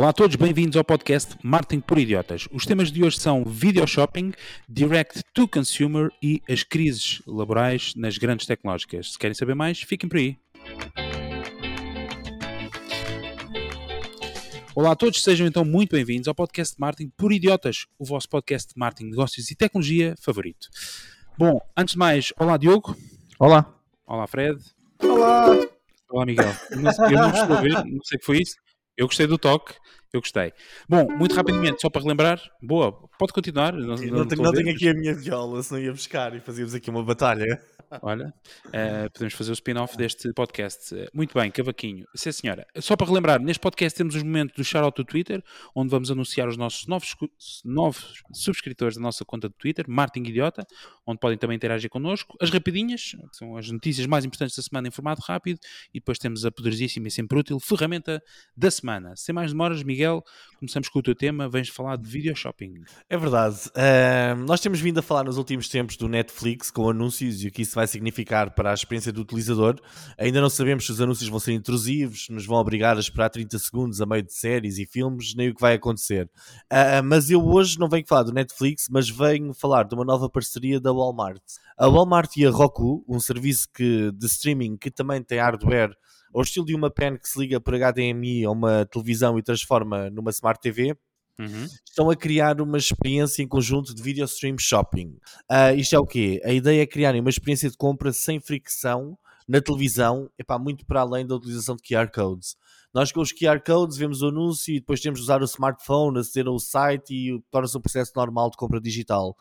Olá a todos, bem-vindos ao podcast Marketing por Idiotas. Os temas de hoje são video shopping, direct to consumer e as crises laborais nas grandes tecnológicas. Se querem saber mais, fiquem por aí. Olá a todos, sejam então muito bem-vindos ao podcast Marketing por Idiotas, o vosso podcast de marketing, negócios e tecnologia favorito. Bom, antes de mais, olá Diogo. Olá. Olá Fred. Olá. Olá Miguel. Eu não, eu não estou a ver, não sei o que foi isso. Eu gostei do toque, eu gostei. Bom, muito rapidamente, só para relembrar, boa, pode continuar. Não, não, não, tenho, não tenho aqui a minha viola, se não ia buscar e fazíamos aqui uma batalha. Olha, uh, podemos fazer o spin-off deste podcast. Muito bem, Cavaquinho. Sim, senhora. Só para relembrar, neste podcast temos os momentos do shout-out do Twitter, onde vamos anunciar os nossos novos, novos subscritores da nossa conta do Twitter, Martin Idiota, onde podem também interagir connosco. As rapidinhas, que são as notícias mais importantes da semana em formato rápido, e depois temos a poderosíssima e sempre útil ferramenta da semana. Sem mais demoras, Miguel, começamos com o teu tema, vens falar de video shopping. É verdade. Uh, nós temos vindo a falar nos últimos tempos do Netflix com anúncios e o que isso vai significar para a experiência do utilizador. Ainda não sabemos se os anúncios vão ser intrusivos, nos vão obrigar a esperar 30 segundos a meio de séries e filmes, nem o que vai acontecer. Uh, mas eu hoje não venho falar do Netflix, mas venho falar de uma nova parceria da Walmart. A Walmart e a Roku, um serviço que, de streaming que também tem hardware ao estilo de uma pen que se liga por HDMI a uma televisão e transforma numa Smart TV, Uhum. Estão a criar uma experiência em conjunto de video stream shopping. Uh, isto é o quê? A ideia é criarem uma experiência de compra sem fricção na televisão, epá, muito para além da utilização de QR codes. Nós com os QR codes vemos o anúncio e depois temos de usar o smartphone, aceder ao site e torna-se um processo normal de compra digital.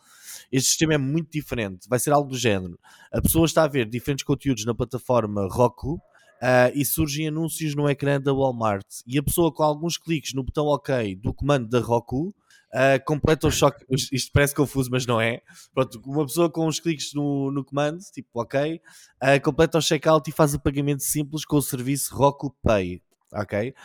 Este sistema é muito diferente, vai ser algo do género. A pessoa está a ver diferentes conteúdos na plataforma Roku, Uh, e surgem anúncios no ecrã da Walmart. E a pessoa com alguns cliques no botão OK do comando da Roku uh, completa o choque. Isto parece confuso, mas não é. Pronto, uma pessoa com uns cliques no, no comando, tipo OK, uh, completa o checkout e faz o pagamento simples com o serviço Roku Pay. Ok?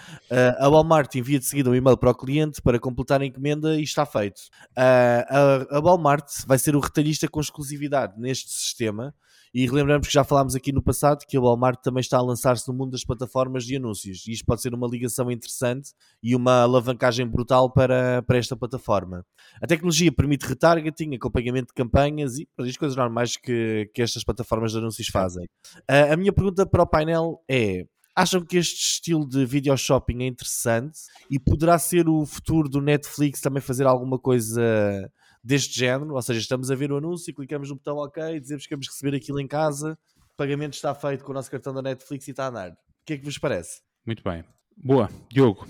A Walmart envia de seguida um e-mail para o cliente para completar a encomenda e está feito. A, a Walmart vai ser o retalhista com exclusividade neste sistema e relembramos que já falámos aqui no passado que a Walmart também está a lançar-se no mundo das plataformas de anúncios. E isto pode ser uma ligação interessante e uma alavancagem brutal para, para esta plataforma. A tecnologia permite retargeting, acompanhamento de campanhas e as coisas normais que, que estas plataformas de anúncios fazem. Uh, a minha pergunta para o painel é: Acham que este estilo de video shopping é interessante e poderá ser o futuro do Netflix também fazer alguma coisa deste género, ou seja, estamos a ver o anúncio, clicamos no botão OK, dizemos que vamos receber aquilo em casa, o pagamento está feito com o nosso cartão da Netflix e está a andar. O que é que vos parece? Muito bem. Boa. Diogo.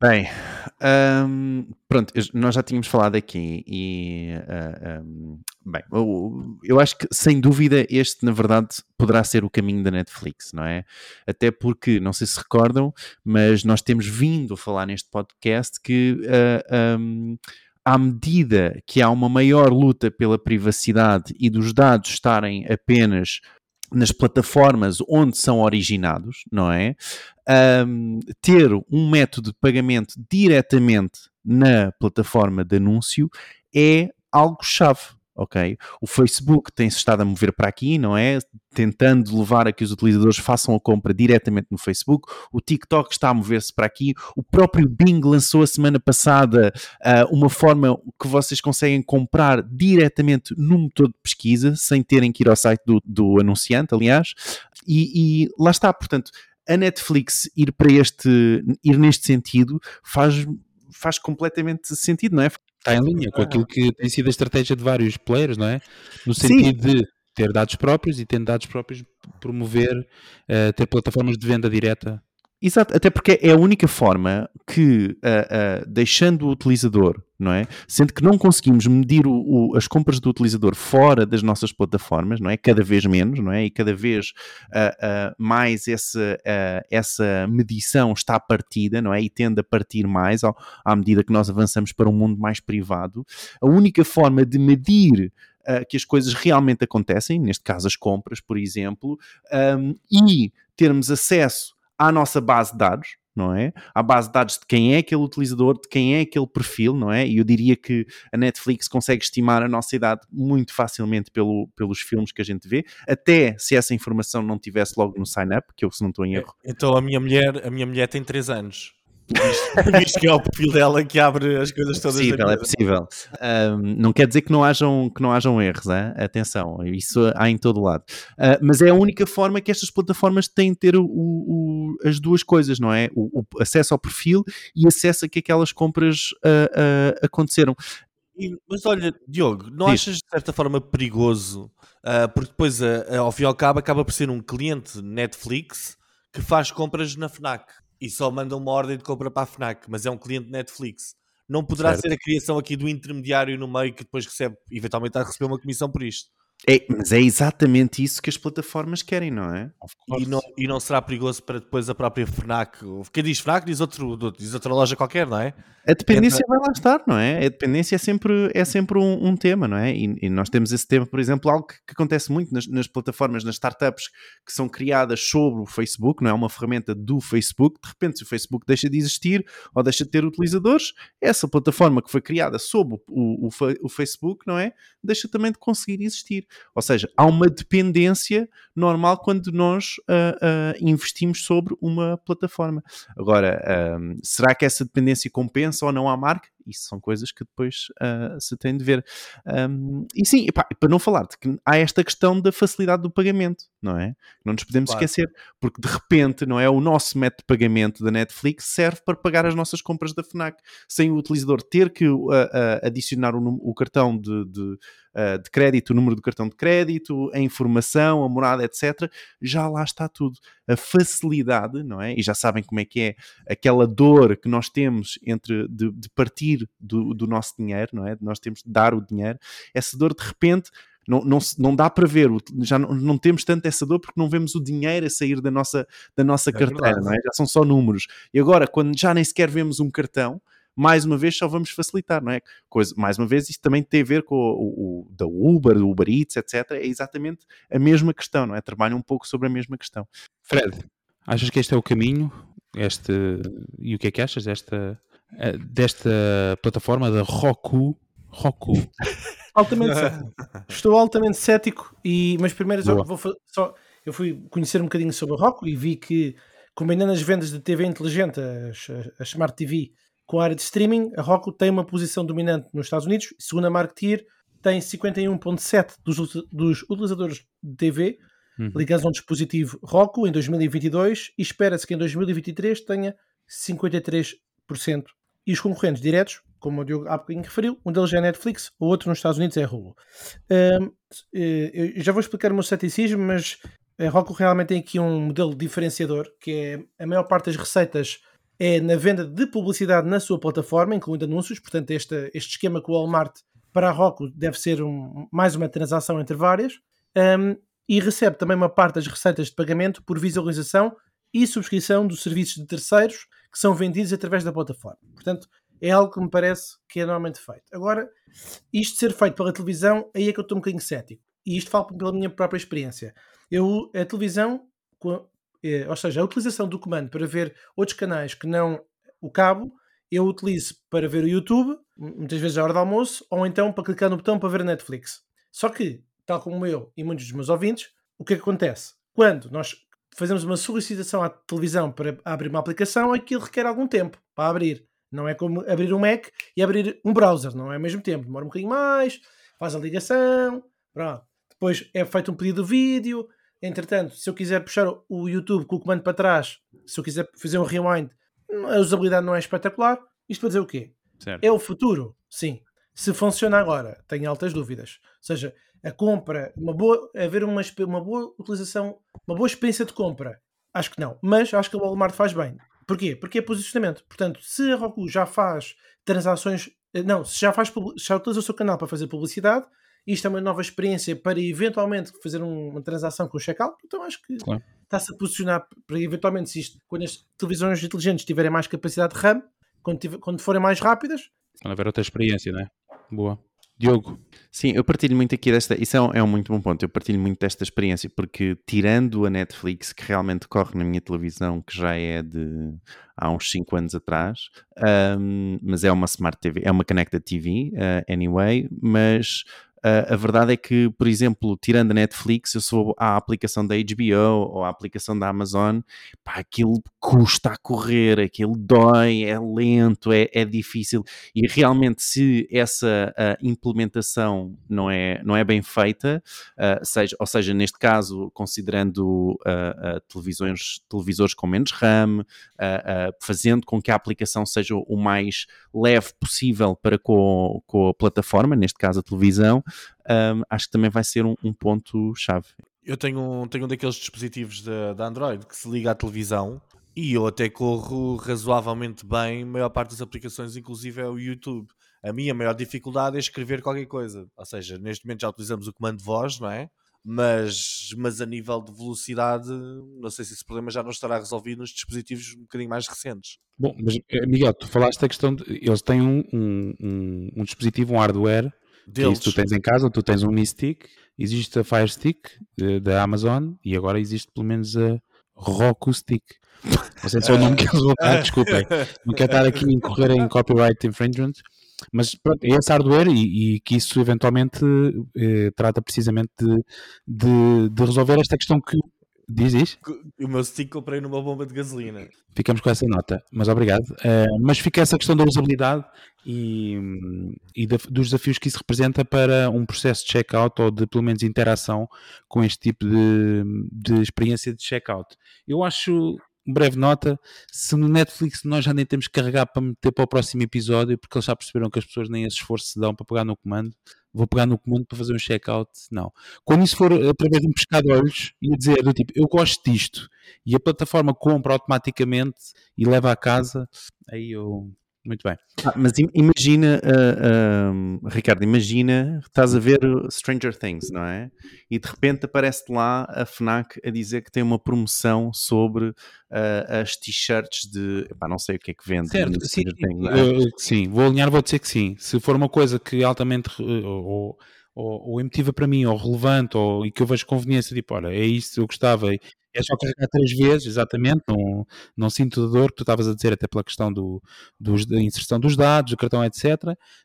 Bem, um, pronto, nós já tínhamos falado aqui e uh, um, bem, eu, eu, acho que sem dúvida este na verdade poderá ser o caminho da Netflix, não é? Até porque, não sei se recordam, mas nós temos vindo a falar neste podcast que uh, um, à medida que há uma maior luta pela privacidade e dos dados estarem apenas nas plataformas onde são originados, não é? Um, ter um método de pagamento diretamente na plataforma de anúncio é algo chave ok? O Facebook tem-se estado a mover para aqui, não é? Tentando levar a que os utilizadores façam a compra diretamente no Facebook. O TikTok está a mover-se para aqui. O próprio Bing lançou a semana passada uh, uma forma que vocês conseguem comprar diretamente no motor de pesquisa, sem terem que ir ao site do, do anunciante, aliás. E, e lá está, portanto, a Netflix ir para este, ir neste sentido faz faz completamente sentido, não é? Está em linha com aquilo que tem sido a estratégia de vários players, não é? No sentido Sim. de ter dados próprios e tendo dados próprios promover, uh, ter plataformas de venda direta Exato, até porque é a única forma que, uh, uh, deixando o utilizador, não é? Sendo que não conseguimos medir o, o, as compras do utilizador fora das nossas plataformas, não é? Cada vez menos, não é? E cada vez uh, mais essa, essa medição está partida, não é? E tende a partir mais ao, à medida que nós avançamos para um mundo mais privado. A única forma de medir que as coisas realmente acontecem, neste caso as compras, por exemplo, um, e termos acesso à nossa base de dados, não é? À base de dados de quem é aquele utilizador, de quem é aquele perfil, não é? E eu diria que a Netflix consegue estimar a nossa idade muito facilmente pelo, pelos filmes que a gente vê, até se essa informação não tivesse logo no sign-up, que eu se não estou em erro. Então a minha mulher, a minha mulher tem 3 anos. Visto, que é o perfil dela que abre as coisas É todas. da possível, é possível. Ahm, não quer dizer que não hajam, que não hajam erros, hein? atenção, isso há em todo lado. Ah, mas é a única forma que estas plataformas têm de ter o- o- as duas coisas, não é? O, o acesso ao perfil e acesso a que aquelas compras ah, ah, aconteceram. Mas olha, Diogo, não Diz. achas de certa forma perigoso? porque depois, ao fim e ao cabo, acaba por ser um cliente Netflix que faz compras na Fnac e só manda uma ordem de compra para a Fnac, mas é um cliente Netflix. Não poderá Certo. ser a criação aqui do intermediário no meio que depois recebe, eventualmente, a receber uma comissão por isto. É, mas é exatamente isso que as plataformas querem, não é? E não, e não será perigoso para depois a própria Fnac? Quem diz Fnac diz, outro, diz outra loja qualquer, não é? A dependência vai lá estar, não é? A dependência é sempre, é sempre um, um tema, não é? E, e nós temos esse tema, por exemplo, algo que, que acontece muito nas, nas plataformas, nas startups que são criadas sobre o Facebook, não é? Uma ferramenta do Facebook. De repente, se o Facebook deixa de existir ou deixa de ter utilizadores, essa plataforma que foi criada sob o, o, o Facebook, não é? Deixa também de conseguir existir. Ou seja, há uma dependência normal quando nós ah, ah, investimos sobre uma plataforma. Agora, ahm, será que essa dependência compensa ou não à marca? Isso são coisas que depois ah, se tem de ver. Ahm, e sim, epá, para não falar de que há esta questão da facilidade do pagamento, não é? Não nos podemos Claro. esquecer, porque de repente, não é? O nosso método de pagamento da Netflix serve para pagar as nossas compras da Fnac, sem o utilizador ter que ah, ah, adicionar o, o cartão de, de, ah, de crédito, o número do cartão de crédito, a informação, a morada, etc. Já lá está tudo. A facilidade, não é? E já sabem como é que é aquela dor que nós temos entre de, de partir do, do nosso dinheiro, não é? De nós temos de dar o dinheiro. Essa dor, de repente, não, não, não dá para ver, o- já não, não temos tanto essa dor porque não vemos o dinheiro a sair da nossa, da nossa É carteira, verdade. não é? Já são só números. E agora, quando já nem sequer vemos um cartão, mais uma vez só vamos facilitar, não é? Coisa, mais uma vez, isto também tem a ver com o, o, o da Uber, do Uber Eats, etc. É exatamente a mesma questão, não é? Trabalha um pouco sobre a mesma questão. Fred, achas que este é o caminho? Este, e o que é que achas desta, desta plataforma da Roku? Roku. Altamente cético. Estou altamente cético, e, mas primeiro só vou só, eu fui conhecer um bocadinho sobre a Roku e vi que, combinando as vendas de TV inteligente, as, a Smart TV, com a área de streaming, a Roku tem uma posição dominante nos Estados Unidos. Segundo a Marketeer, tem 51,7% dos, dos utilizadores de TV Uhum. ligados a um dispositivo Roku em 2022 e espera-se que em 2023 tenha 53%. E os concorrentes diretos, como o Diogo há bocadinho referiu, um deles é a Netflix, o outro nos Estados Unidos é a Hulu. Hum, eh, eu já vou explicar o meu ceticismo, mas a Roku realmente tem aqui um modelo diferenciador, que é a maior parte das receitas é na venda de publicidade na sua plataforma, incluindo anúncios, portanto este, este esquema com o Walmart para a Roku deve ser um- mais uma transação entre várias, Hum, e recebe também uma parte das receitas de pagamento por visualização e subscrição dos serviços de terceiros que são vendidos através da plataforma. Portanto, é algo que me parece que é normalmente feito. Agora, isto ser feito pela televisão, aí é que eu estou um bocadinho cético. E isto falo pela minha própria experiência. Eu, a televisão, eh, ou seja, a utilização do comando para ver outros canais que não o cabo, eu utilizo para ver o YouTube, muitas vezes à hora do almoço, ou então para clicar no botão para ver a Netflix. Só que, tal como eu e muitos dos meus ouvintes, o que é que acontece? Quando nós fazemos uma solicitação à televisão para abrir uma aplicação, aquilo requer algum tempo para abrir. Não é como abrir um Mac e abrir um browser, não é ao mesmo tempo. Demora um bocadinho mais, faz a ligação, pronto. Depois é feito um pedido de vídeo. Entretanto, se eu quiser puxar o YouTube com o comando para trás, se eu quiser fazer um rewind, a usabilidade não é espetacular. Isto para dizer o quê? Certo. É o futuro? Sim. Se funciona agora, tenho altas dúvidas. Ou seja, a compra, uma boa, haver uma, uma boa utilização, uma boa experiência de compra, acho que não. Mas acho que o Walmart faz bem. Porquê? Porque é posicionamento. Portanto, se a Roku já faz transações, eh, não, se já, faz, já utiliza o seu canal para fazer publicidade, isto é uma nova experiência para eventualmente fazer um- uma transação com o checkout, então acho que Claro. está-se a posicionar para eventualmente, se isto, quando as televisões inteligentes tiverem mais capacidade de RAM, quando, tiver- quando forem mais rápidas, Quando haver outra experiência, não é? Boa. Diogo, Sim, eu partilho muito aqui desta. Isso é um, é um muito bom ponto. Eu partilho muito desta experiência porque, tirando a Netflix, que realmente corre na minha televisão, que já é de há uns 5 anos atrás, ahm, mas é uma Smart TV, é uma Connected TV, ah, anyway, mas Uh, a verdade é que, por exemplo, tirando a Netflix, eu sou à aplicação da HBO ou à aplicação da Amazon, pá, aquilo custa a correr, aquilo dói, é lento, é, é difícil. E realmente, se essa uh, implementação não é, não é bem feita, uh, seja, ou seja, neste caso, considerando televisões, televisores com menos RAM, fazendo com que a aplicação seja o mais leve possível para com, com a plataforma, neste caso a televisão, um, acho que também vai ser um, um ponto-chave. Eu tenho, tenho um daqueles dispositivos da Android que se liga à televisão e eu até corro razoavelmente bem a maior parte das aplicações, inclusive é o YouTube. A minha maior dificuldade é escrever qualquer coisa. Ou seja, neste momento já utilizamos o comando de voz, não é? Mas, mas a nível de velocidade, não sei se esse problema já não estará resolvido nos dispositivos um bocadinho mais recentes. Bom, mas eh, Miguel, tu falaste da questão de eles têm um, um, um, um dispositivo, um hardware deles. Que tu tens em casa, tu tens um Mi Stick, existe a Fire Stick eh, da Amazon e agora existe pelo menos a Roku Stick. Não sei se é o nome que eles vão dar, desculpem. Não quero estar aqui a incorrer em copyright infringement, mas pronto, é esse hardware e, e que isso eventualmente eh, trata precisamente de, de, de resolver esta questão que Diz, diz. O meu stick comprei numa bomba de gasolina. Ficamos com essa nota, mas obrigado. Uh, mas fica essa questão da usabilidade e, e de, dos desafios que isso representa para um processo de checkout ou de pelo menos interação com este tipo de, de experiência de checkout. Eu acho breve nota, se no Netflix nós já nem temos que carregar para meter para o próximo episódio, porque eles já perceberam que as pessoas nem esse esforço se dão para pegar no comando, vou pegar no comando para fazer um check-out, não. Quando isso for através de um pescado de olhos e dizer do tipo, eu gosto disto, e a plataforma compra automaticamente e leva a casa, aí eu muito bem. Ah, mas imagina, uh, uh, Ricardo, imagina, estás a ver Stranger Things, não é? E de repente aparece lá a FNAC a dizer que tem uma promoção sobre uh, as t-shirts de. Epá, não sei o que é que vende. Certo, sim, Things, é? sim, vou alinhar, vou dizer que sim. Se for uma coisa que altamente. ou, ou, ou emotiva para mim, ou relevante, ou, e que eu vejo conveniência, tipo, olha, é isso, eu gostava, é só carregar três vezes, exatamente, não, não sinto dor, que tu estavas a dizer, até pela questão do, dos, da inserção dos dados, do cartão, etc.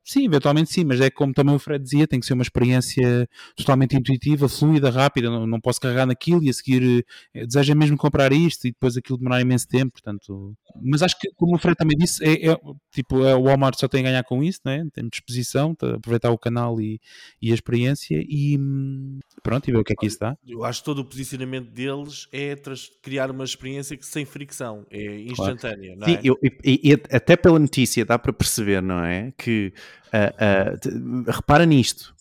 Sim, eventualmente sim, mas é como também o Fred dizia, tem que ser uma experiência totalmente intuitiva, fluida, rápida, não, não posso carregar naquilo e a seguir é, deseja mesmo comprar isto e depois aquilo demorar imenso tempo, portanto... Mas acho que, como o Fred também disse, é, é tipo, é, o Walmart só tem a ganhar com isso, né? tem disposição, tá, aproveitar o canal e, e a experiência e hum, pronto, e ver o que é que isso dá. Eu acho que todo o posicionamento deles é criar uma experiência que sem fricção, é instantânea, claro. é? Eu, e, e, até pela notícia dá para perceber, não é? Que uh, uh, repara nisto,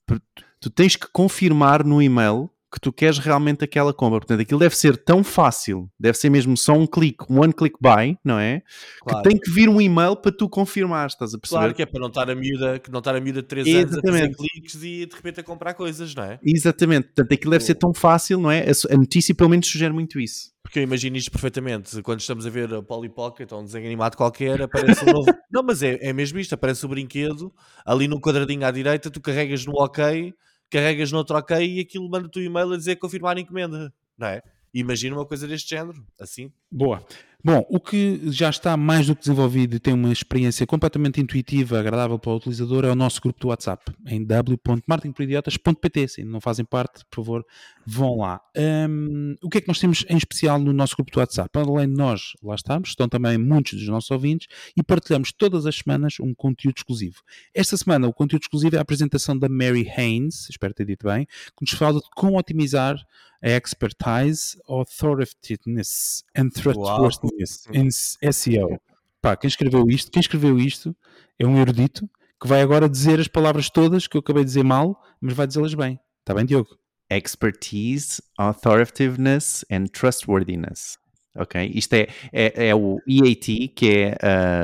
tu tens que confirmar no e-mail que tu queres realmente aquela compra. Portanto, aquilo deve ser tão fácil, deve ser mesmo só um clique, um one click buy, não é? Claro. Que tem que vir um e-mail para tu confirmar, estás a perceber? Claro que é para não estar a miúda, que não estar a miúda 3 anos a fazer cliques e de repente a comprar coisas, não é? Exatamente. Portanto, aquilo deve ser tão fácil, não é? A notícia pelo menos sugere muito isso. Porque eu imagino isto perfeitamente. Quando estamos a ver a Polly Pocket ou um desenho animado qualquer, aparece um novo. não, mas é, é mesmo isto: aparece o brinquedo ali no quadradinho à direita, tu carregas no OK carregas no outro OK e aquilo manda-te o um e-mail a dizer confirmar a encomenda, não é? Imagina uma coisa deste género, assim. Boa. Bom, o que já está mais do que desenvolvido e tem uma experiência completamente intuitiva, agradável para o utilizador, é o nosso grupo do WhatsApp, em w.marketingporidiotas.pt. Se não fazem parte, por favor, vão lá. Um, o que é que nós temos em especial no nosso grupo do WhatsApp? Além de nós, lá estamos, estão também muitos dos nossos ouvintes e partilhamos todas as semanas um conteúdo exclusivo. Esta semana, o conteúdo exclusivo é a apresentação da Mary Haynes, espero ter dito bem, que nos fala de como otimizar a expertise, authoritativeness and trustworthiness in SEO. Pá, quem escreveu isto, quem escreveu isto é um erudito que vai agora dizer as palavras todas que eu acabei de dizer mal, mas vai dizê-las bem. Está bem, Diogo? Expertise, authoritativeness and trustworthiness. Ok? Isto é, é, é, o EAT, que é,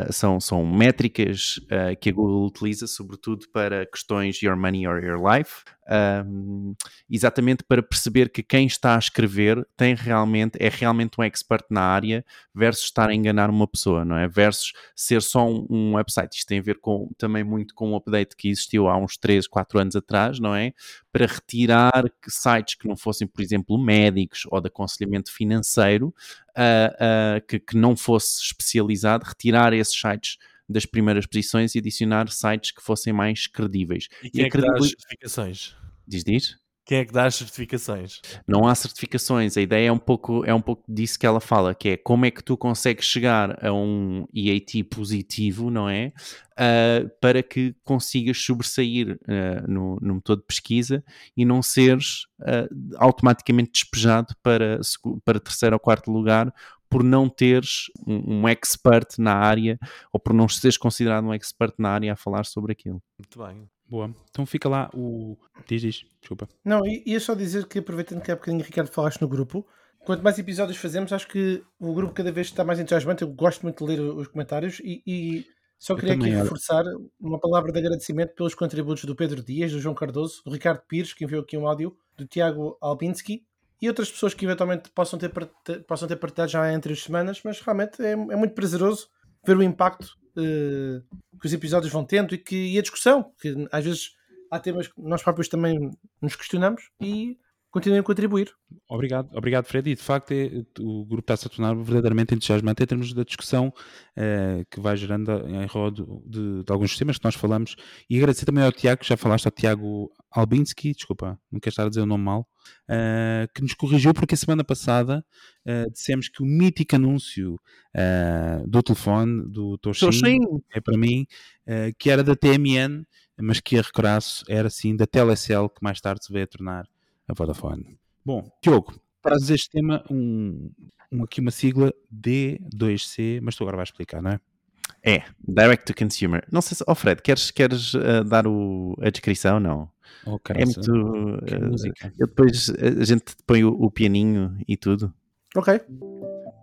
uh, são, são métricas uh, que a Google utiliza, sobretudo para questões Your Money or Your Life, um, exatamente para perceber que quem está a escrever tem realmente, é realmente um expert na área versus estar a enganar uma pessoa, não é? Versus ser só um, um website. Isto tem a ver com, também muito com um update que existiu há uns 3, 4 anos atrás, não é? Para retirar sites que não fossem, por exemplo, médicos ou de aconselhamento financeiro, uh, uh, que, que não fosse especializado, retirar esses sites das primeiras posições e adicionar sites que fossem mais credíveis. E quem a é que dá as certificações? Diz, diz? Quem é que dá as certificações? Não há certificações. A ideia é um pouco, é um pouco disso que ela fala, que é como é que tu consegues chegar a um EAT positivo, não é? Ah, para que consigas sobressair ah, no, no motor de pesquisa e não seres ah, automaticamente despejado para, para terceiro ou quarto lugar por não teres um, um expert na área ou por não seres considerado um expert na área a falar sobre aquilo. Muito bem. Boa. Então fica lá o. Diz, diz. Desculpa. Não, ia só dizer que aproveitando que há bocadinho, Ricardo, falaste no grupo, quanto mais episódios fazemos, acho que o grupo cada vez está mais entusiasmante. Eu gosto muito de ler os comentários e, e só queria aqui reforçar uma palavra de agradecimento pelos contributos do Pedro Dias, do João Cardoso, do Ricardo Pires, que enviou aqui um áudio, do Tiago Albinski e outras pessoas que eventualmente possam ter, possam ter partilhado já entre as semanas, mas realmente é, é muito prazeroso ver o impacto eh, que os episódios vão tendo e, que, e a discussão, que às vezes há temas que nós próprios também nos questionamos e continuem a contribuir. Obrigado, obrigado Fred. E de facto é, o grupo está-se a tornar verdadeiramente entusiasmante em termos da discussão eh, que vai gerando em rodo de, de alguns temas que nós falamos. E agradecer também ao Tiago, que já falaste ao Tiago Albinski, desculpa, não quero estar a dizer o nome mal, eh, que nos corrigiu porque a semana passada eh, dissemos que o mítico anúncio do telefone do Toshin é para mim, que era da TMN, mas que a recraço era sim da Telecel, que mais tarde se veio a tornar a Vodafone. Bom, Diogo, trazes este tema, um, um- aqui uma sigla D2C, mas tu agora vais explicar, não é? É, Direct to Consumer. Não sei se. Oh, Fred, queres, queres ah, dar o, a descrição? Não. Oh, É muito. ah, música. eu depois a gente põe o, o pianinho e tudo. Ok.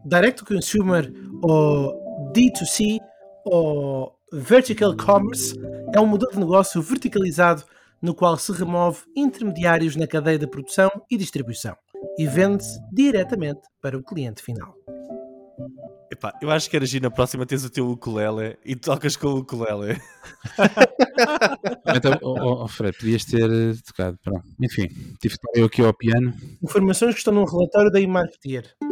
Direct to Consumer ou D2C ou Vertical Commerce é um modelo de negócio verticalizado no qual se remove intermediários na cadeia de produção e distribuição e vende-se diretamente para o cliente final. Epá, eu acho que era giro na próxima tens o teu ukulele e tocas com o ukulele. Então, oh, oh, Fred, podias ter eh, tocado. Pronto. Enfim, tive que estar eu aqui ao piano. Informações que estão num relatório da Imarketeer.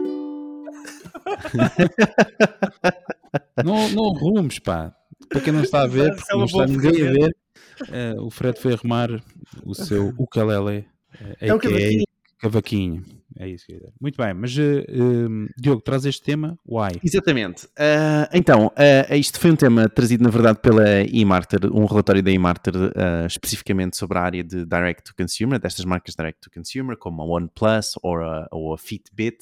Não, não pá. Para quem não está a ver, porque é uma não está ninguém a ver, eh, o Fred foi arrumar o seu ukulele, eh, É a.k.a. cavaquinho. cavaquinho. É isso que eu ia dizer. Muito bem, mas eh, eh, Diogo, traz este tema, why? Exatamente. Ah, então, ah, isto foi um tema trazido, na verdade, pela eMarter, um relatório da eMarter especificamente sobre a área de Direct to Consumer, destas marcas Direct to Consumer, como a OnePlus ou a, ou a Fitbit,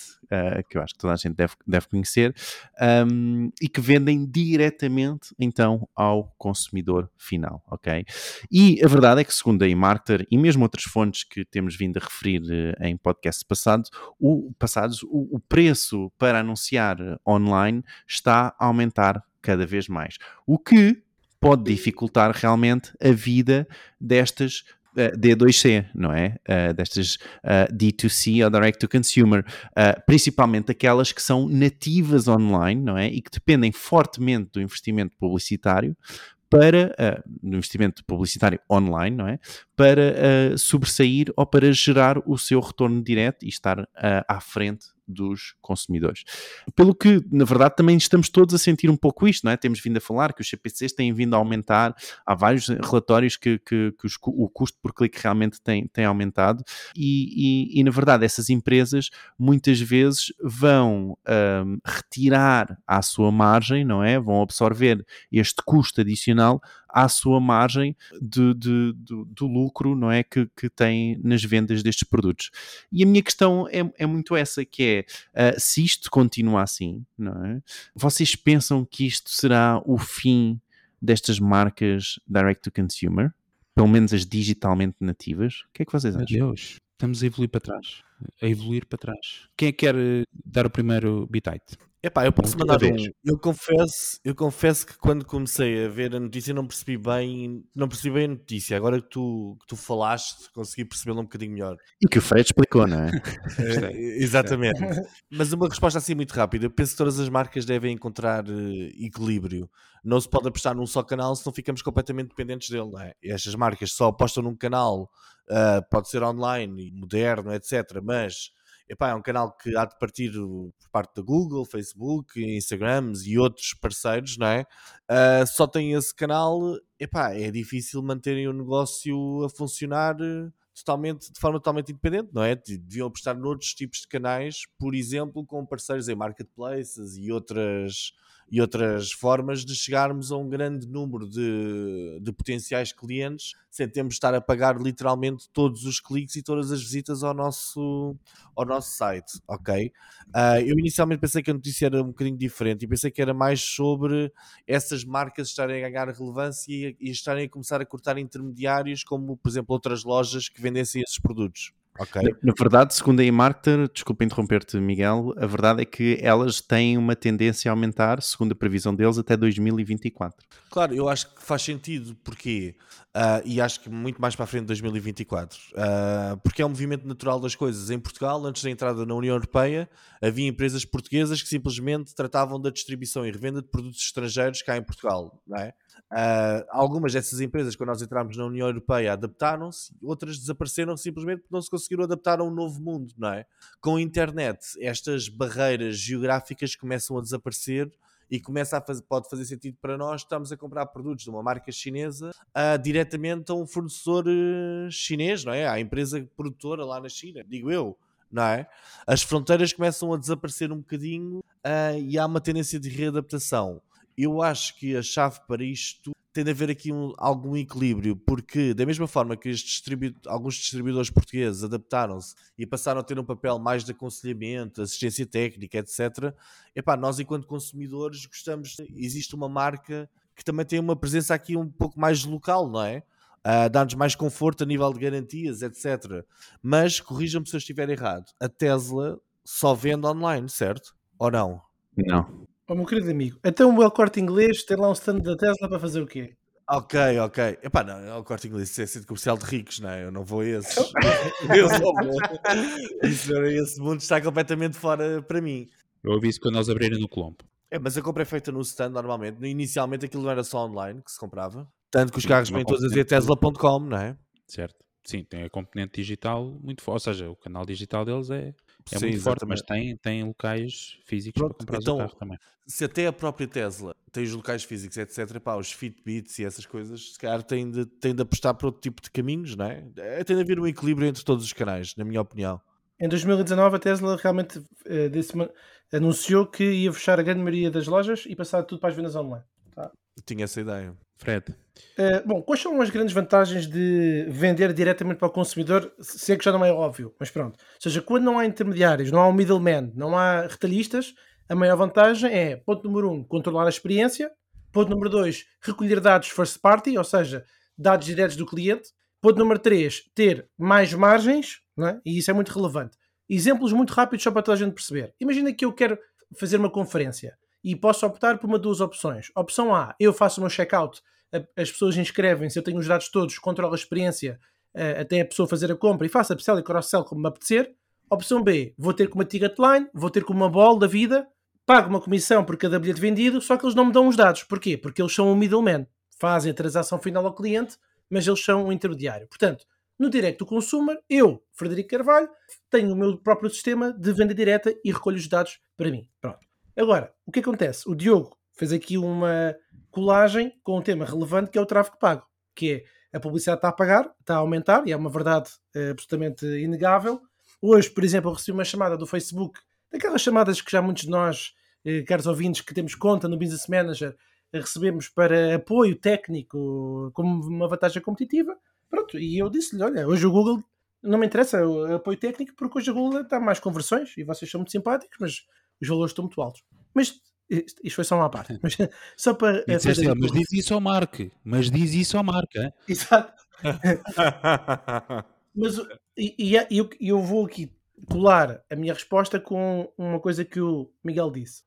que eu acho que toda a gente deve, deve conhecer, ahm, e que vendem diretamente, então, ao consumidor final, ok? E a verdade é que, segundo a eMarketer e mesmo outras fontes que temos vindo a referir eh, em podcasts passados, o, passados, o, o preço para anunciar online está a aumentar cada vez mais. O que pode dificultar realmente a vida destas eh, D2C, não é? Eh, destas eh, D2C ou Direct to Consumer, principalmente aquelas que são nativas online, não é? E que dependem fortemente do investimento publicitário para do investimento publicitário online, não é? Para eh, sobressair ou para gerar o seu retorno direto e estar eh, à frente dos consumidores. Pelo que, na verdade, também estamos todos a sentir um pouco isto, não é? Temos vindo a falar que os CPCs têm vindo a aumentar, há vários relatórios que, que, que os o custo por clique realmente tem, tem aumentado e, e- e, na verdade, essas empresas muitas vezes vão ahm, retirar à sua margem, não é? Vão absorver este custo adicional à sua margem de, de- do, do lucro, não é? Que, que tem nas vendas destes produtos. E a minha questão é, é muito essa, que é, ah, se isto continua assim, não é? Vocês pensam que isto será o fim destas marcas direct to consumer? Pelo menos as digitalmente nativas? O que é que vocês acham? Deus, estamos a evoluir para trás. A evoluir para trás. Quem é que quer eh, dar o primeiro bitite? Epá, eu posso mandar um. Eu confesso, eu confesso que quando comecei a ver a notícia não percebi bem, não percebi bem a notícia. Agora que tu, que tu falaste, consegui percebê-la um bocadinho melhor. E que o Fred explicou, não é? Eh, Exatamente. Mas uma resposta assim muito rápida. Eu penso que todas as marcas devem encontrar eh, equilíbrio. Não se pode apostar num só canal, senão ficamos completamente dependentes dele. Não é? Estas marcas só apostam num canal, ah, pode ser online, moderno, etc. Mas epá, é um canal que há de partir por parte da Google, Facebook, Instagrams e outros parceiros, não é? Uh, só tem esse canal, epá, é difícil manterem o negócio a funcionar totalmente, de forma totalmente independente, não é? Deviam apostar noutros tipos de canais, por exemplo, com parceiros em marketplaces e outras e outras formas de chegarmos a um grande número de, de potenciais clientes sem termos de estar a pagar literalmente todos os cliques e todas as visitas ao nosso, ao nosso site, ok? Uh, eu inicialmente pensei que a notícia era um bocadinho diferente e pensei que era mais sobre essas marcas estarem a ganhar relevância e, e estarem a começar a cortar intermediários, como por exemplo outras lojas que vendessem esses produtos. Okay. Na, na, verdade, segundo a eMarketer, desculpa interromper-te, Miguel, a verdade é que elas têm uma tendência a aumentar, segundo a previsão deles, até 2024. Claro, eu acho que faz sentido, porque uh, e acho que muito mais para a frente de 2024, uh, ah, porque é um movimento natural das coisas. Em Portugal, antes da entrada na União Europeia, havia empresas portuguesas que simplesmente tratavam da distribuição e revenda de produtos estrangeiros cá em Portugal, não é? Uh, algumas dessas empresas, quando nós entramos na União Europeia, adaptaram-se, outras desapareceram simplesmente porque não se conseguiram adaptar a um novo mundo, não é? Com a internet, estas barreiras geográficas começam a desaparecer e começa a fazer, pode fazer sentido para nós, estamos a comprar produtos de uma marca chinesa uh, diretamente a um fornecedor uh, chinês, não é? À empresa produtora lá na China, digo eu. Não é? As fronteiras começam a desaparecer um bocadinho uh, e há uma tendência de readaptação eu acho que a chave para isto tem de haver aqui um, algum equilíbrio, porque da mesma forma que alguns distribuidores portugueses adaptaram-se e passaram a ter um papel mais de aconselhamento, assistência técnica, etc., epá, nós enquanto consumidores gostamos, existe uma marca que também tem uma presença aqui um pouco mais local, não é? Uh, dá-nos mais conforto a nível de garantias, etc. Mas, corrijam-me se eu estiver errado, a Tesla só vende online, certo? Ou não? Não. Oh, meu querido amigo, então o El Corte Inglês tem lá um stand da Tesla para fazer o quê? Ok, ok. Epá, não, é o corte inglês, isso é centro comercial de ricos, não é? Eu não vou a esses. eu só vou. Isso, esse mundo está completamente fora para mim. Eu aviso quando nós abrirem no Colombo. É, mas a compra é feita no stand normalmente. Inicialmente aquilo não era só online que se comprava. Tanto que os carros vêm todos a dizer Tesla.com, não é? Certo. Sim, tem a componente digital muito forte. Ou seja, o canal digital deles é é Sim, muito forte, mas tem, tem locais físicos Pronto, para comprar então, o carro também. Se até a própria Tesla tem os locais físicos, etc., pá, os Fitbits e essas coisas, se calhar tem de, tem de apostar para outro tipo de caminhos, não é? é tem de haver um equilíbrio entre todos os canais, na minha opinião. Em 2019, a Tesla realmente uh, disse, anunciou que ia fechar a grande maioria das lojas e passar tudo para as vendas online. Tinha essa ideia. Fred. Uh, bom, quais são as grandes vantagens de vender diretamente para o consumidor? Se é que já não é óbvio, mas pronto. Ou seja, quando não há intermediários, não há um middleman, não há retalhistas, a maior vantagem é, ponto número um, controlar a experiência. Ponto número dois, recolher dados first party, ou seja, dados diretos do cliente. Ponto número três, ter mais margens, não é? e isso é muito relevante. Exemplos muito rápidos só para toda a gente perceber. Imagina que eu quero fazer uma conferência e posso optar por uma de duas opções. Opção A, eu faço o meu checkout as pessoas inscrevem-se, eu tenho os dados todos, controlo a experiência uh, até a pessoa fazer a compra e faço upsell e cross-sell como me apetecer. Opção B, vou ter com uma ticket line, vou ter com uma ball da vida, pago uma comissão por cada bilhete vendido, só que eles não me dão os dados. Porquê? Porque eles são o middleman. Fazem a transação final ao cliente, mas eles são o intermediário. Portanto, no Direct to Consumer, eu, Frederico Carvalho, tenho o meu próprio sistema de venda direta e recolho os dados para mim. Pronto. Agora, o que acontece? O Diogo fez aqui uma, colagem com um tema relevante que é o tráfego pago, que é a publicidade está a pagar, está a aumentar, e é uma verdade é, absolutamente inegável. Hoje, por exemplo, eu recebi uma chamada do Facebook, daquelas chamadas que já muitos de nós, eh, caros ouvintes, que temos conta no Business Manager, eh, recebemos para apoio técnico como uma vantagem competitiva. Pronto, e eu disse-lhe: olha, hoje o Google não me interessa o apoio técnico porque hoje a Google está mais conversões e vocês são muito simpáticos, mas os valores estão muito altos. Mas isto foi só uma parte. Mas só para. Disseste, mas diz isso ao Mark. Mas diz isso ao Mark. Hein? Exato. mas e, e, eu, eu vou aqui colar a minha resposta com uma coisa que o Miguel disse.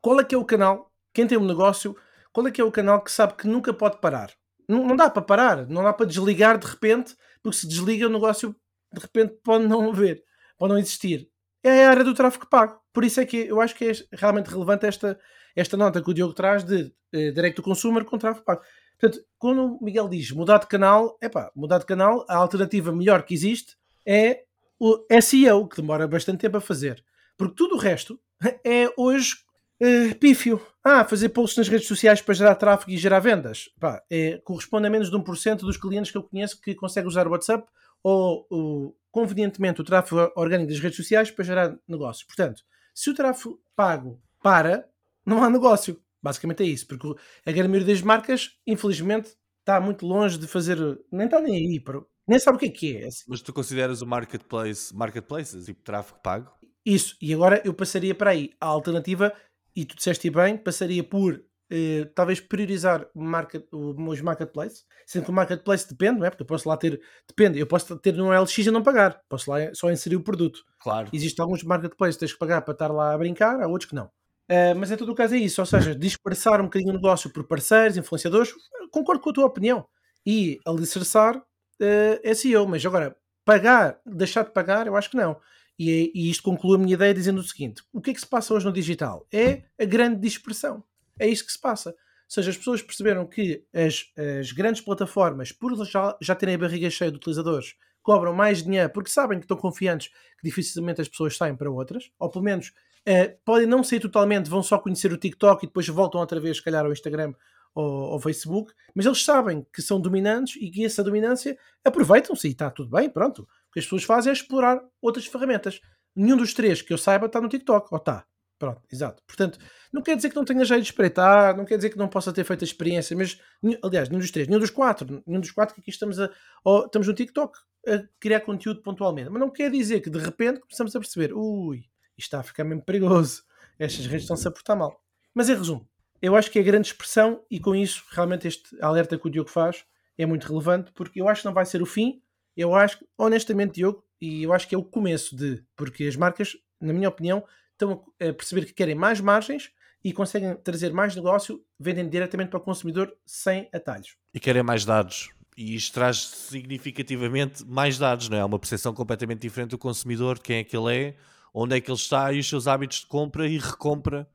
Qual é que é o canal? Quem tem um negócio, qual é que é o canal que sabe que nunca pode parar? Não, não dá para parar, não dá para desligar de repente, porque se desliga o negócio de repente pode não haver, pode não existir é a área do tráfego pago. Por isso é que eu acho que é realmente relevante esta, esta nota que o Diogo traz de direct to consumer com tráfego pago. Portanto, quando o Miguel diz mudar de canal, é pá, mudar de canal, a alternativa melhor que existe é o SEO, que demora bastante tempo a fazer. Porque tudo o resto é hoje uh, pífio. Ah, fazer posts nas redes sociais para gerar tráfego e gerar vendas. Pá, é, corresponde a menos de 1% dos clientes que eu conheço que conseguem usar o WhatsApp ou, o, convenientemente, o tráfego orgânico das redes sociais para gerar negócios. Portanto, se o tráfego pago para, não há negócio. Basicamente é isso. Porque a grande maioria das marcas, infelizmente, está muito longe de fazer. Nem está nem aí. Nem sabe o que é que é. Mas tu consideras o marketplace, marketplaces, tipo tráfego pago? Isso. E agora eu passaria para aí. A alternativa e tu disseste bem, passaria por eh, talvez priorizar market, os marketplaces, sendo que o marketplace depende, não é? Porque eu posso lá ter, depende, eu posso ter no LX e não pagar, posso lá só inserir o produto. Claro. Existem alguns marketplaces que tens que pagar para estar lá a brincar, há outros que não. Uh, mas em todo o caso é isso, ou seja, dispersar um bocadinho o negócio por parceiros, influenciadores, concordo com a tua opinião, e alicerçar uh, SEO, mas agora, pagar, deixar de pagar, eu acho que não. E, e, isto conclui a minha ideia dizendo o seguinte: o que é que se passa hoje no digital? É a grande dispersão. É isto que se passa. Ou seja, as pessoas perceberam que as, as grandes plataformas, por já, já terem a barriga cheia de utilizadores, cobram mais dinheiro porque sabem que estão confiantes que dificilmente as pessoas saem para outras, ou pelo menos uh, podem não ser totalmente, vão só conhecer o TikTok e depois voltam outra vez, se calhar, ao Instagram ou ao Facebook, mas eles sabem que são dominantes e que essa dominância aproveitam-se e está tudo bem, pronto. O que as pessoas fazem é explorar outras ferramentas. Nenhum dos três que eu saiba está no TikTok, ou está. Pronto, exato. Portanto, não quer dizer que não tenha jeito de espreitar, não quer dizer que não possa ter feito a experiência, mas, aliás, nenhum dos três, nenhum dos quatro, nenhum dos quatro que aqui estamos, a, ou, estamos no TikTok a criar conteúdo pontualmente. Mas não quer dizer que de repente começamos a perceber, ui, isto está a ficar mesmo perigoso, estas redes estão-se a portar mal. Mas em resumo, eu acho que é grande expressão e com isso, realmente, este alerta que o Diogo faz é muito relevante, porque eu acho que não vai ser o fim, eu acho, honestamente, Diogo, e eu acho que é o começo de, porque as marcas, na minha opinião, estão a perceber que querem mais margens e conseguem trazer mais negócio, vendem diretamente para o consumidor sem atalhos. E querem mais dados. E isto traz significativamente mais dados, não é? Uma percepção completamente diferente do consumidor, de quem é que ele é, onde é que ele está e os seus hábitos de compra e recompra.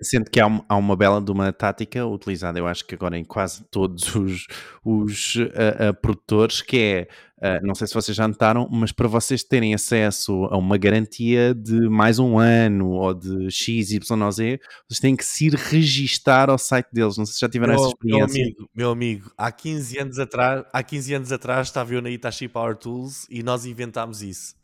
Sendo que há, há, uma bela de uma tática utilizada, eu acho que agora em quase todos os, os uh, uh, produtores, que é, uh, não sei se vocês já notaram, mas para vocês terem acesso a uma garantia de mais um ano ou de X, Y, Z, vocês têm que se ir registar ao site deles. Não sei se já tiveram meu, essa experiência. Meu amigo, meu amigo, há 15 anos atrás, há 15 anos atrás estava eu na Itachi Power Tools e nós inventámos isso.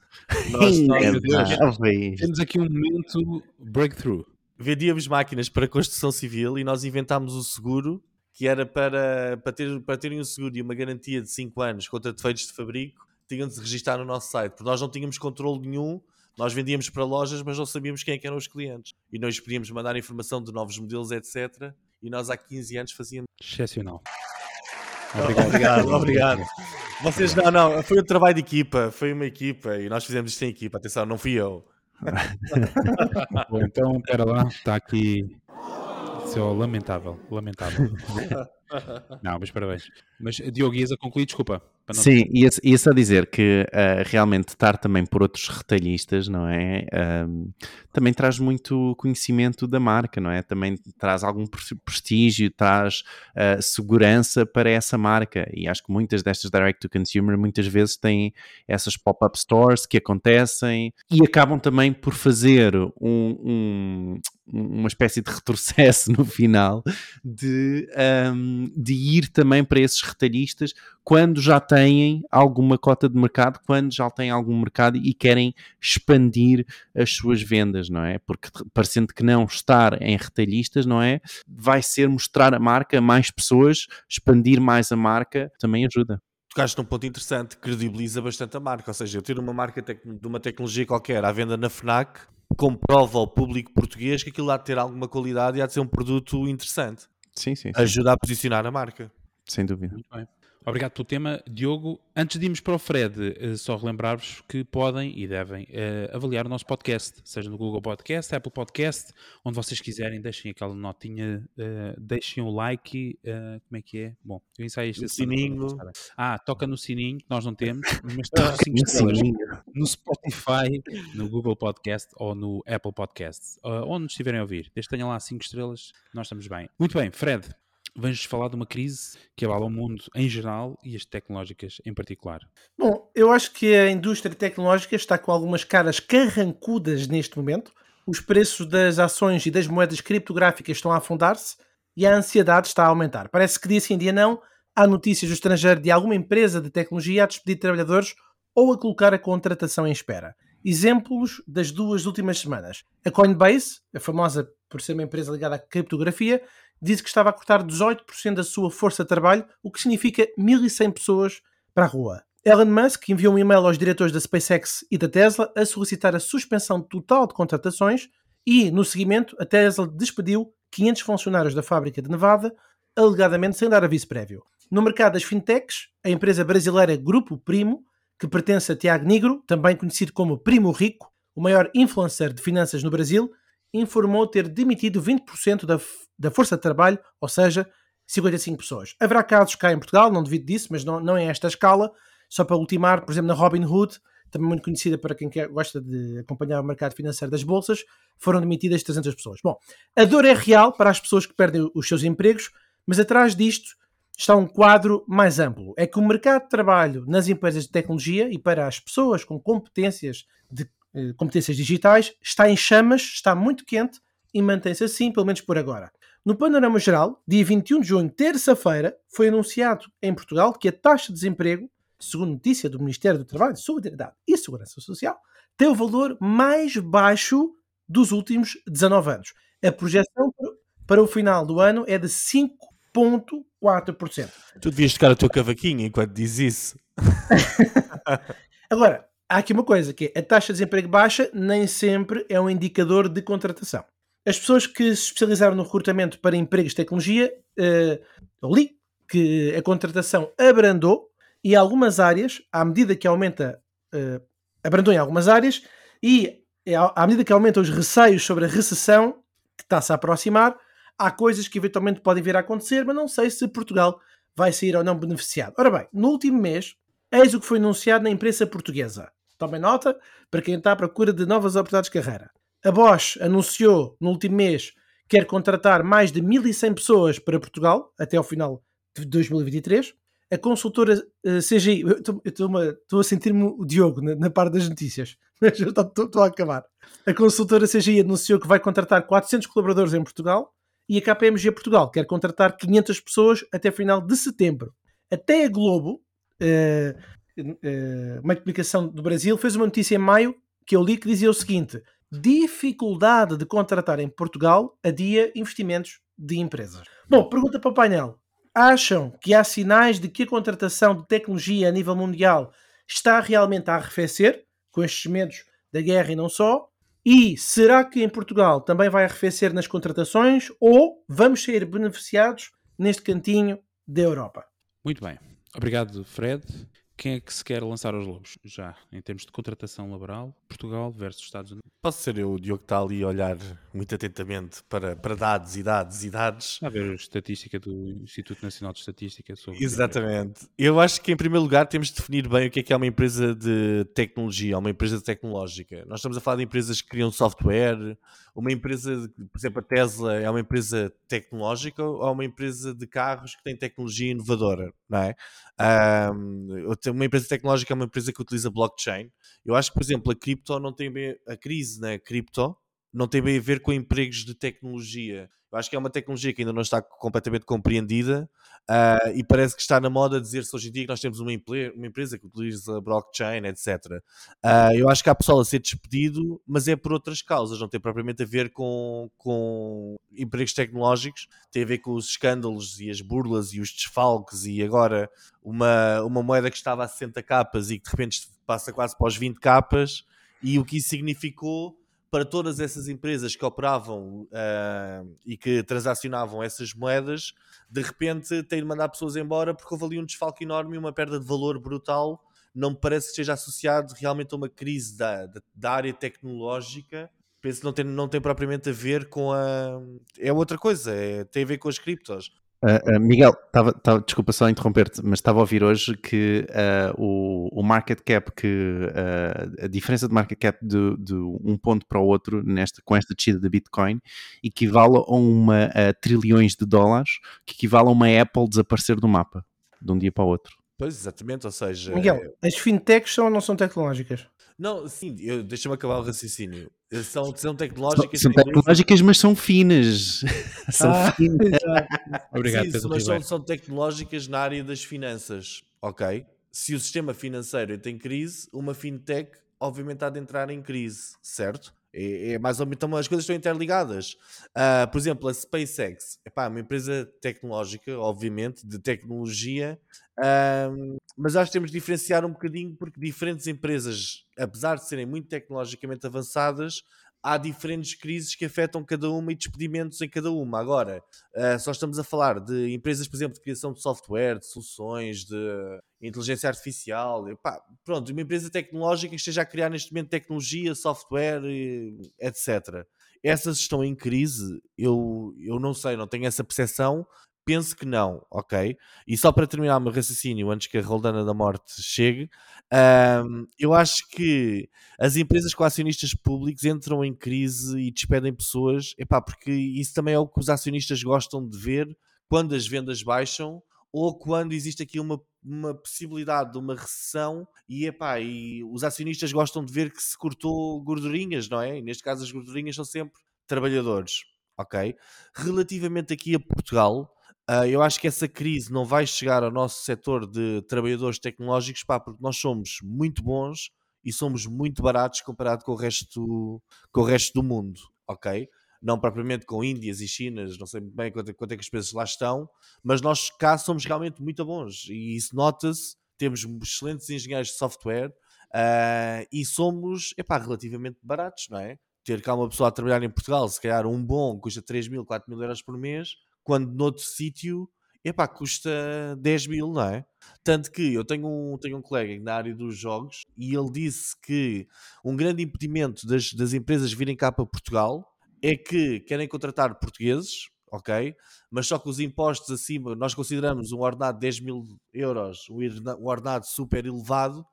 Nós, nós, é temos aqui um momento breakthrough vendíamos máquinas para construção civil e nós inventámos o seguro que era para, para, ter, para terem um seguro e uma garantia de 5 anos contra defeitos de fabrico, tinham de se registrar no nosso site, porque nós não tínhamos controle nenhum, nós vendíamos para lojas, mas não sabíamos quem é eram os clientes. E nós podíamos mandar informação de novos modelos, etc. E nós há 15 anos fazíamos. Excepcional. Obrigado, obrigado, obrigado. Vocês, não, não, foi um trabalho de equipa, foi uma equipa e nós fizemos isto em equipa. Atenção, não fui eu. Bom, então, pera lá, está aqui. É lamentável, lamentável. não, mas parabéns. Mas Diogo, ias a concluir, desculpa. Sim, ia, ia só dizer que uh, realmente estar também por outros retalhistas, não é? Uh, também traz muito conhecimento da marca, não é? Também traz algum prestígio, traz uh, segurança para essa marca. E acho que muitas destas direct-to-consumer muitas vezes têm essas pop-up stores que acontecem e acabam também por fazer um, um uma espécie de retrocesso no final de, um, de ir também para esses retalhistas quando já têm alguma cota de mercado, quando já têm algum mercado e querem expandir as suas vendas, não é? Porque parecendo que não estar em retalhistas, não é? Vai ser mostrar a marca a mais pessoas, expandir mais a marca, também ajuda tocaste num ponto interessante, credibiliza bastante a marca. Ou seja, eu ter uma marca de uma tecnologia qualquer à venda na FNAC comprova ao público português que aquilo há de ter alguma qualidade e há de ser um produto interessante. Sim, sim. sim. Ajuda a posicionar a marca. Sem dúvida. Muito bem. Obrigado pelo tema, Diogo. Antes de irmos para o Fred, eh, só relembrar-vos que podem e devem uh, avaliar o nosso podcast, seja no Google Podcast, Apple Podcast, onde vocês quiserem, deixem aquela notinha, uh, deixem o like, uh, como é que é? Bom, eu ensaio este sininho. Ah, toca no sininho, que nós não temos, mas toca 5 estrelas no Spotify, no Google Podcast ou no Apple Podcast, onde estiverem a ouvir. Desde que tenham lá 5 estrelas, nós estamos bem. Muito bem, Fred, vens falar de uma crise que abala o mundo em geral e as tecnológicas em particular. Bom, eu acho que a indústria tecnológica está com algumas caras carrancudas neste momento. Os preços das ações e das moedas criptográficas estão a afundar-se e a ansiedade está a aumentar. Parece que dia sim, dia não, há notícias do estrangeiro de alguma empresa de tecnologia a despedir trabalhadores ou a colocar a contratação em espera. Exemplos das duas últimas semanas. A Coinbase, a famosa por ser uma empresa ligada à criptografia, disse que estava a cortar 18% da sua força de trabalho, o que significa 1.100 pessoas para a rua. Elon Musk enviou um e-mail aos diretores da SpaceX e da Tesla a solicitar a suspensão total de contratações e, no seguimento, a Tesla despediu 500 funcionários da fábrica de Nevada, alegadamente sem dar aviso prévio. No mercado das fintechs, a empresa brasileira Grupo Primo, que pertence a Tiago Negro, também conhecido como Primo Rico, o maior influencer de finanças no Brasil, informou ter demitido 20% da, da força de trabalho, ou seja, 55 pessoas. Haverá casos cá em Portugal, não devido disso, mas não, não é esta escala. Só para ultimar, por exemplo, na Robinhood, também muito conhecida para quem quer, gosta de acompanhar o mercado financeiro das bolsas, foram demitidas 300 pessoas. Bom, a dor é real para as pessoas que perdem os seus empregos, mas atrás disto está um quadro mais amplo. É que o mercado de trabalho nas empresas de tecnologia e para as pessoas com competências de eh, competências digitais está em chamas, está muito quente e mantém-se assim, pelo menos por agora. No panorama geral, dia 21 de junho, terça-feira, foi anunciado em Portugal que a taxa de desemprego, segundo notícia do Ministério do Trabalho, Solidariedade e Segurança Social, tem o valor mais baixo dos últimos 19 anos. A projeção para o final do ano é de 5,4%. Tu devias tocar o teu cavaquinho enquanto diz isso. Agora, há aqui uma coisa, que é a taxa de desemprego baixa nem sempre é um indicador de contratação. As pessoas que se especializaram no recrutamento para empregos de tecnologia, uh, li que a contratação abrandou e algumas áreas, à medida que aumenta, uh, abrandou em algumas áreas e à medida que aumentam os receios sobre a recessão que está-se a aproximar, há coisas que eventualmente podem vir a acontecer, mas não sei se Portugal vai sair ou não beneficiado. Ora bem, no último mês, eis o que foi anunciado na imprensa portuguesa. Tomem nota para quem está à procura de novas oportunidades de carreira. A Bosch anunciou no último mês que quer contratar mais de 1.100 pessoas para Portugal até ao final de 2023. A consultora uh, CGI, estou a sentir-me o Diogo na, na parte das notícias, mas estou a acabar. A consultora CGI anunciou que vai contratar 400 colaboradores em Portugal e a KPMG Portugal quer contratar 500 pessoas até final de setembro. Até a Globo, uh, uh, uma publicação do Brasil, fez uma notícia em maio que eu li que dizia o seguinte: dificuldade de contratar em Portugal adia investimentos de empresas. Bom, pergunta para o painel. Acham que há sinais de que a contratação de tecnologia a nível mundial está realmente a arrefecer, com estes medos da guerra e não só? E será que em Portugal também vai arrefecer nas contratações ou vamos ser beneficiados neste cantinho da Europa? Muito bem. Obrigado, Fred. Quem é que se quer lançar aos lobos? Já, em termos de contratação laboral, Portugal versus Estados Unidos. Posso ser eu, o Diogo, que está ali a olhar muito atentamente para, para dados e dados e dados. A ver a estatística do Instituto Nacional de Estatística sobre. Exatamente. Eu acho que, em primeiro lugar, temos de definir bem o que é que é uma empresa de tecnologia, uma empresa tecnológica. Nós estamos a falar de empresas que criam software, uma empresa, por exemplo, a Tesla é uma empresa tecnológica ou é uma empresa de carros que tem tecnologia inovadora, não é? Um, uma empresa tecnológica é uma empresa que utiliza blockchain. Eu acho que, por exemplo, a cripto não tem bem, a crise na cripto não tem bem a ver com empregos de tecnologia. Eu acho que é uma tecnologia que ainda não está completamente compreendida uh, e parece que está na moda dizer-se hoje em dia que nós temos uma, uma empresa que utiliza blockchain, etc. Uh, ah, eu acho que há pessoal a ser despedido, mas é por outras causas, não tem propriamente a ver com, com empregos tecnológicos, tem a ver com os escândalos e as burlas e os desfalques e agora uma, uma moeda que estava a 60 capas e que de repente passa quase para os 20 capas e o que isso significou para todas essas empresas que operavam uh, e que transacionavam essas moedas, de repente têm de mandar pessoas embora porque houve ali um desfalque enorme e uma perda de valor brutal. Não me parece que esteja associado realmente a uma crise da, da, da área tecnológica. Penso que não tem, não tem propriamente a ver com a. É outra coisa, é, tem a ver com as criptos. Uh, uh, Miguel, tava, tava, desculpa só interromper-te, mas estava a ouvir hoje que uh, o, o, market cap, que a diferença de market cap de, de, um ponto para o outro nesta, com esta descida da Bitcoin equivale a uma a trilhões de dólares, que equivale a uma Apple desaparecer do mapa de um dia para o outro. Pois, exatamente, ou seja... Miguel, as fintechs são ou não são tecnológicas? Não, sim, deixa-me acabar o raciocínio. São, são tecnológicas. São, são tecnológicas, mas são finas. são ah, finas. Obrigado, sim, Pedro mas são, são, tecnológicas na área das finanças, ok? Se o sistema financeiro tem crise, uma fintech obviamente há de entrar em crise, certo? É, é mais ou menos, então as coisas estão interligadas. Uh, por exemplo, a SpaceX, é uma empresa tecnológica, obviamente, de tecnologia, mas acho que temos de diferenciar um bocadinho porque diferentes empresas, apesar de serem muito tecnologicamente avançadas, há diferentes crises que afetam cada uma e despedimentos em cada uma. Agora, uh, só estamos a falar de empresas, por exemplo, de criação de software, de soluções, de inteligência artificial. Epá, pronto, uma empresa tecnológica que esteja a criar neste momento tecnologia, software, etc. Essas estão em crise? Eu, eu não sei, não tenho essa percepção. Penso que não, ok? E só para terminar o meu raciocínio, antes que a Roldana da Morte chegue, um, eu acho que as empresas com acionistas públicos entram em crise e despedem pessoas, epá, porque isso também é o que os acionistas gostam de ver quando as vendas baixam ou quando existe aqui uma, uma possibilidade de uma recessão e, epá, e os acionistas gostam de ver que se cortou gordurinhas, não é? E neste caso as gordurinhas são sempre trabalhadores, ok? Relativamente aqui a Portugal, Uh, eu acho que essa crise não vai chegar ao nosso setor de trabalhadores tecnológicos, pá, porque nós somos muito bons e somos muito baratos comparado com o resto, com o resto do mundo, ok? Não propriamente com Índias e Chinas, não sei muito bem quanto, quanto é que as pessoas lá estão, mas nós cá somos realmente muito bons e isso nota-se. Temos excelentes engenheiros de software uh, e somos, epá, relativamente baratos, não é? Ter cá uma pessoa a trabalhar em Portugal, se calhar um bom custa 3 mil, 4 mil euros por mês, quando noutro sítio, epá, custa 10 mil, não é? Tanto que eu tenho um, tenho um colega na área dos jogos e ele disse que um grande impedimento das, das empresas virem cá para Portugal é que querem contratar portugueses, ok? Mas só que os impostos acima, nós consideramos um ordenado de 10 mil euros um ordenado super elevado,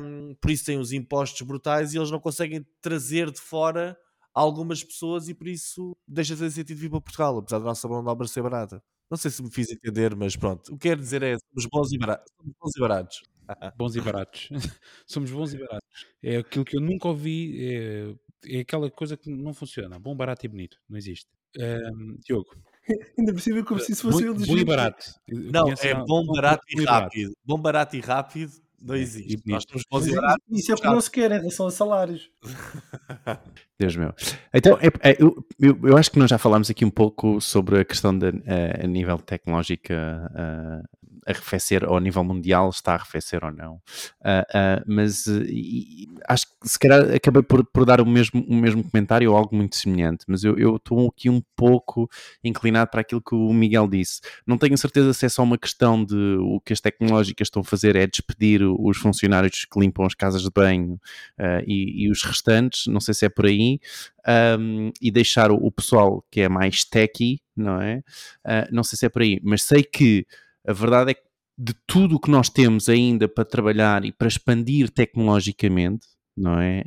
um, por isso têm os impostos brutais e eles não conseguem trazer de fora algumas pessoas e por isso deixa de ter sentido vir para Portugal, apesar da nossa mão de obra ser barata. Não sei se me fiz entender, mas pronto. O que quero dizer é somos bons e baratos. Somos bons e baratos. bons e baratos. somos bons e baratos. É aquilo que eu nunca ouvi, é, é aquela coisa que não funciona. Bom, barato e bonito. Não existe. Um, Diogo. Ainda por cima como se isso fosse bom, bom e barato. Não, é bom, barato e rápido. Bom, barato e rápido não existe. Nós temos Isso é o que não se quer em relação a salários. Deus meu. Então, é, é, eu, eu, eu, acho que nós já falámos aqui um pouco sobre a questão de, a, a nível tecnológico a, arrefecer, ou a nível mundial está a arrefecer ou não. Uh, uh, mas uh, acho que se calhar acabei por, por dar o mesmo, o mesmo comentário ou algo muito semelhante, mas eu estou aqui um pouco inclinado para aquilo que o Miguel disse. Não tenho certeza se é só uma questão de o que as tecnológicas estão a fazer é despedir os funcionários que limpam as casas de banho e, e, os restantes, não sei se é por aí, um, e deixar o, o, pessoal que é mais techy, não é? não sei se é por aí, mas sei que a verdade é que de tudo o que nós temos ainda para trabalhar e para expandir tecnologicamente, não é?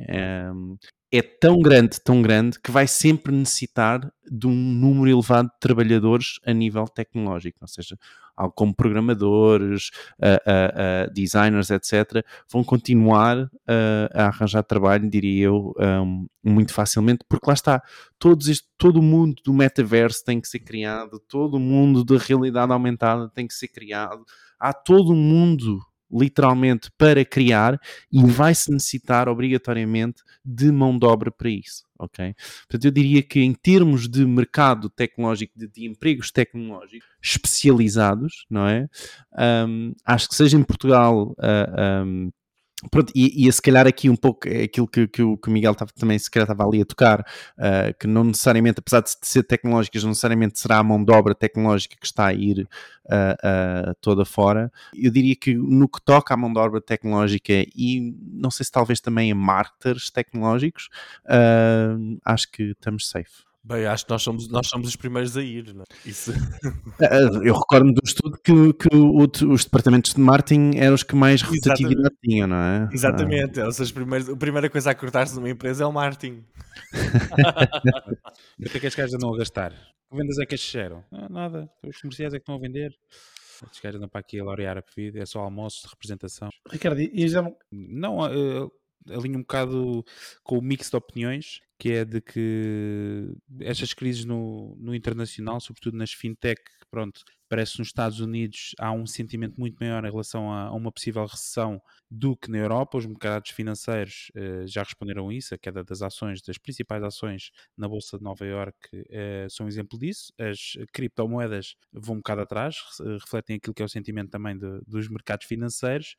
é? Tão grande, tão grande, que vai sempre necessitar de um número elevado de trabalhadores a nível tecnológico, ou seja, como programadores, uh, uh, designers, etc., vão continuar a arranjar trabalho, diria eu, um, muito facilmente, porque lá está, todos este, todo o mundo do metaverso tem que ser criado, todo o mundo da realidade aumentada tem que ser criado, há todo um mundo literalmente para criar e vai-se necessitar obrigatoriamente de mão de obra para isso, ok? Portanto, eu diria que em termos de mercado tecnológico, de, de empregos tecnológicos especializados, não é? Um, acho que seja em Portugal uh, um, Pronto, e, e se calhar aqui um pouco é aquilo que, que, o, que o Miguel tava, também se calhar estava ali a tocar, uh, que não necessariamente, apesar de ser tecnológicas, não necessariamente será a mão de obra tecnológica que está a ir uh, uh, toda fora. Eu diria que no que toca à mão de obra tecnológica e não sei se talvez também a marketers tecnológicos, acho que estamos safe. Bem, acho que nós somos, nós somos os primeiros a ir, não é? Isso. Ah, Eu recordo do estudo que, que o- os departamentos de marketing eram os que mais rotatividade tinham, não é? Exatamente, os primeiros, a primeira coisa a cortar-se numa empresa é o marketing. Quanto é que as gajas andam a gastar? Que vendas é que geram? Ah, nada. Os comerciais é que estão a vender. Estes gajos andam para aqui a laurear a vida. É só almoços de representação. Ricardo, e e já Não, uh, alinho um bocado com o mix de opiniões, que é de que estas crises no, no internacional, sobretudo nas fintech, pronto, parece que nos Estados Unidos há um sentimento muito maior em relação a, a uma possível recessão do que na Europa. Os mercados financeiros uh, já responderam a isso, a queda das ações, das principais ações na Bolsa de Nova Iorque uh, são um exemplo disso. As criptomoedas vão um bocado atrás, refletem aquilo que é o sentimento também de, dos mercados financeiros.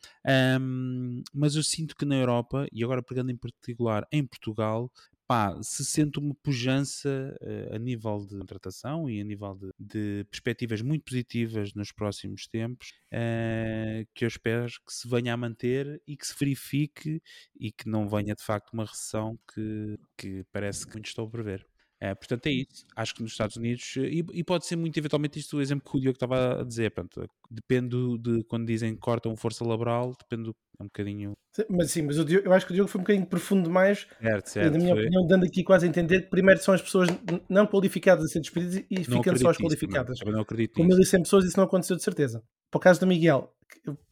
Um, mas eu sinto que na Europa, e agora pegando em particular em Portugal, pá, se sente uma pujança uh, a nível de contratação e a nível de, de perspectivas muito positivas nos próximos tempos, uh, que eu espero que se venha a manter e que se verifique e que não venha de facto uma recessão que, que parece que muitos estão a prever. É, portanto, é isso. Acho que nos Estados Unidos, e, e, pode ser muito eventualmente isto o exemplo que o Diogo estava a dizer. Pronto, depende de quando dizem que cortam força laboral, depende é um bocadinho. Mas sim, mas o Diogo, eu acho que o Diogo foi um bocadinho profundo demais. Certo, certo, na minha foi. opinião, dando aqui quase a entender que primeiro são as pessoas não qualificadas a ser despedidas e Não ficando acredito só as qualificadas. também, também não acredito Com nisso. 1100 pessoas isso não aconteceu de certeza. Para o caso do Miguel,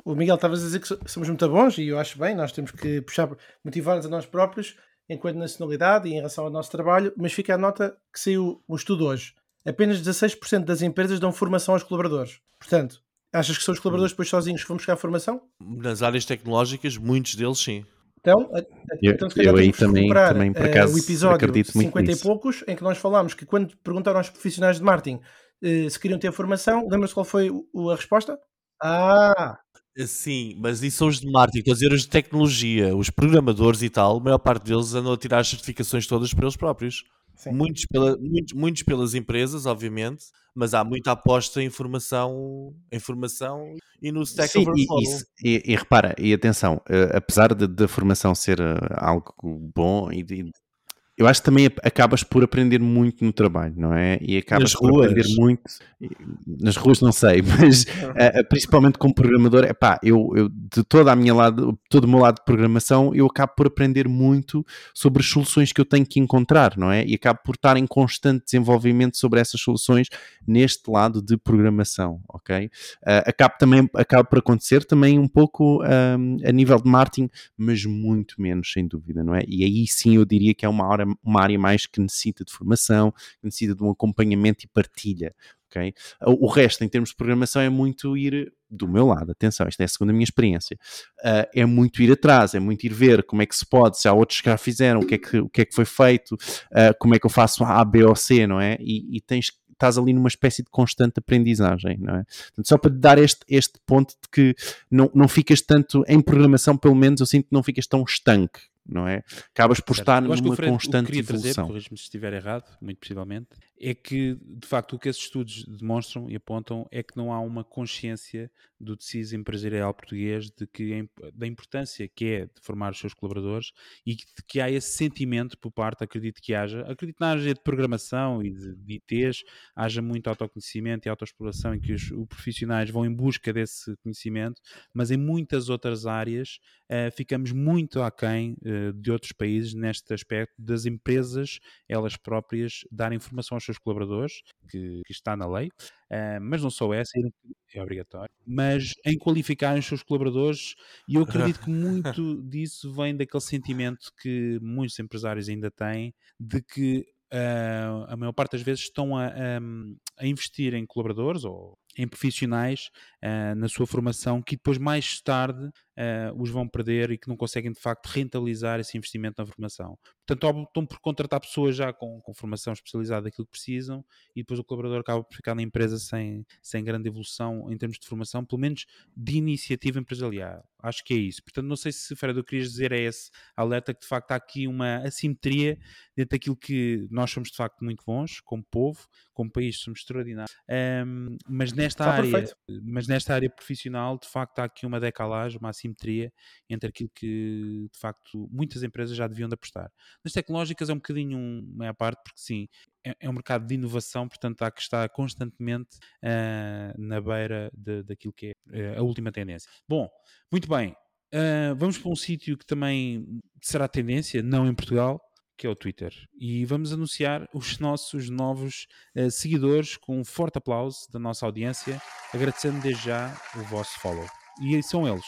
o Miguel estava a dizer que so- somos muito bons e eu acho bem, nós temos que puxar, motivar-nos a nós próprios enquanto nacionalidade e em relação ao nosso trabalho, mas fica a nota que saiu um estudo hoje. Apenas 16% das empresas dão formação aos colaboradores. Portanto, achas que são os colaboradores depois sozinhos que vão buscar a formação? Nas áreas tecnológicas, muitos deles sim. Então, Eu- então se calhar eu aí também- também, por eh, acaso, o episódio acredito muito 50 nisso. e poucos, em que nós falámos que quando perguntaram aos profissionais de marketing eh, se queriam ter formação, lembra-se qual foi o- a resposta? Ah, Sim, mas isso são os de marketing, estou a dizer os de tecnologia, os programadores e tal, a maior parte deles andam a tirar as certificações todas por eles próprios. sim. Muitos, pela- muitos, muitos pelas empresas, obviamente, mas há muita aposta em formação, em formação e no Stack Sim, e, Overflow. isso- e- e repara, e atenção, eh, apesar de- da formação ser eh, algo bom, e, de- eu acho que também acabas por aprender muito no trabalho, não é? E acabas Nas por ruas? aprender muito nas ruas, não sei, mas eh, principalmente como programador, é pá, eu, eu de toda a minha lado, todo o meu lado de programação, eu acabo por aprender muito sobre as soluções que eu tenho que encontrar, não é? E acabo por estar em constante desenvolvimento sobre essas soluções neste lado de programação, ok? Uh, acaba também acaba por acontecer também um pouco um, a nível de marketing, mas muito menos, sem dúvida, não é? E aí sim eu diria que é uma área, uma área mais que necessita de formação, necessita de um acompanhamento e partilha. O resto, em termos de programação, é muito ir do meu lado, atenção, isto é segundo a minha experiência, uh, é muito ir atrás, é muito ir ver como é que se pode, se há outros que já fizeram, o que é que, o que, é que foi feito, uh, como é que eu faço A, B ou C, não é? E, e tens estás ali numa espécie de constante aprendizagem, não é? Portanto, só para te dar este, este ponto de que não, não ficas tanto, em programação pelo menos, eu sinto que não ficas tão estanque, não é? Acabas por estar numa Fred, o que constante queria trazer, evolução. corrijo-me se estiver errado, muito possivelmente, é que, de facto, o que esses estudos demonstram e apontam é que não há uma consciência do tecido empresarial português de que, da importância que é de formar os seus colaboradores e de que há esse sentimento por parte, acredito que haja, acredito na área de programação e de, de ITs, haja muito autoconhecimento e autoexploração em que os, os profissionais vão em busca desse conhecimento, mas em muitas outras áreas eh, ficamos muito aquém eh, de outros países neste aspecto das empresas elas próprias darem informação aos seus colaboradores, que, que está na lei, eh, mas não só essa, é obrigatório, mas em qualificarem os seus colaboradores, e eu acredito que muito disso vem daquele sentimento que muitos empresários ainda têm de que ah, a maior parte das vezes estão a, a- a investir em colaboradores ou em profissionais ah, na sua formação que depois mais tarde ah, os vão perder e que não conseguem de facto rentabilizar esse investimento na formação. Portanto, optam por contratar pessoas já com, com formação especializada daquilo que precisam e depois o colaborador acaba por ficar na empresa sem, sem grande evolução em termos de formação, pelo menos de iniciativa empresarial. Acho que é isso. Portanto, não sei se, Fred, que querias dizer é esse alerta que de facto há aqui uma assimetria dentro daquilo que nós somos de facto muito bons como povo, como país somos extraordinários, um, mas nesta Está área, perfeito. mas nesta área profissional, de facto, há aqui uma decalagem, uma assimetria entre aquilo que, de facto, muitas empresas já deviam de apostar. Nas tecnológicas é um bocadinho um, meia parte, porque sim, é, é um mercado de inovação, portanto há que estar constantemente ah, na beira de- daquilo que é eh, a última tendência. Bom, muito bem. ah, vamos para um sítio que também será tendência, não em Portugal, que é o Twitter. E vamos anunciar os nossos novos eh, seguidores com um forte aplauso da nossa audiência, agradecendo desde já o vosso follow. E são eles.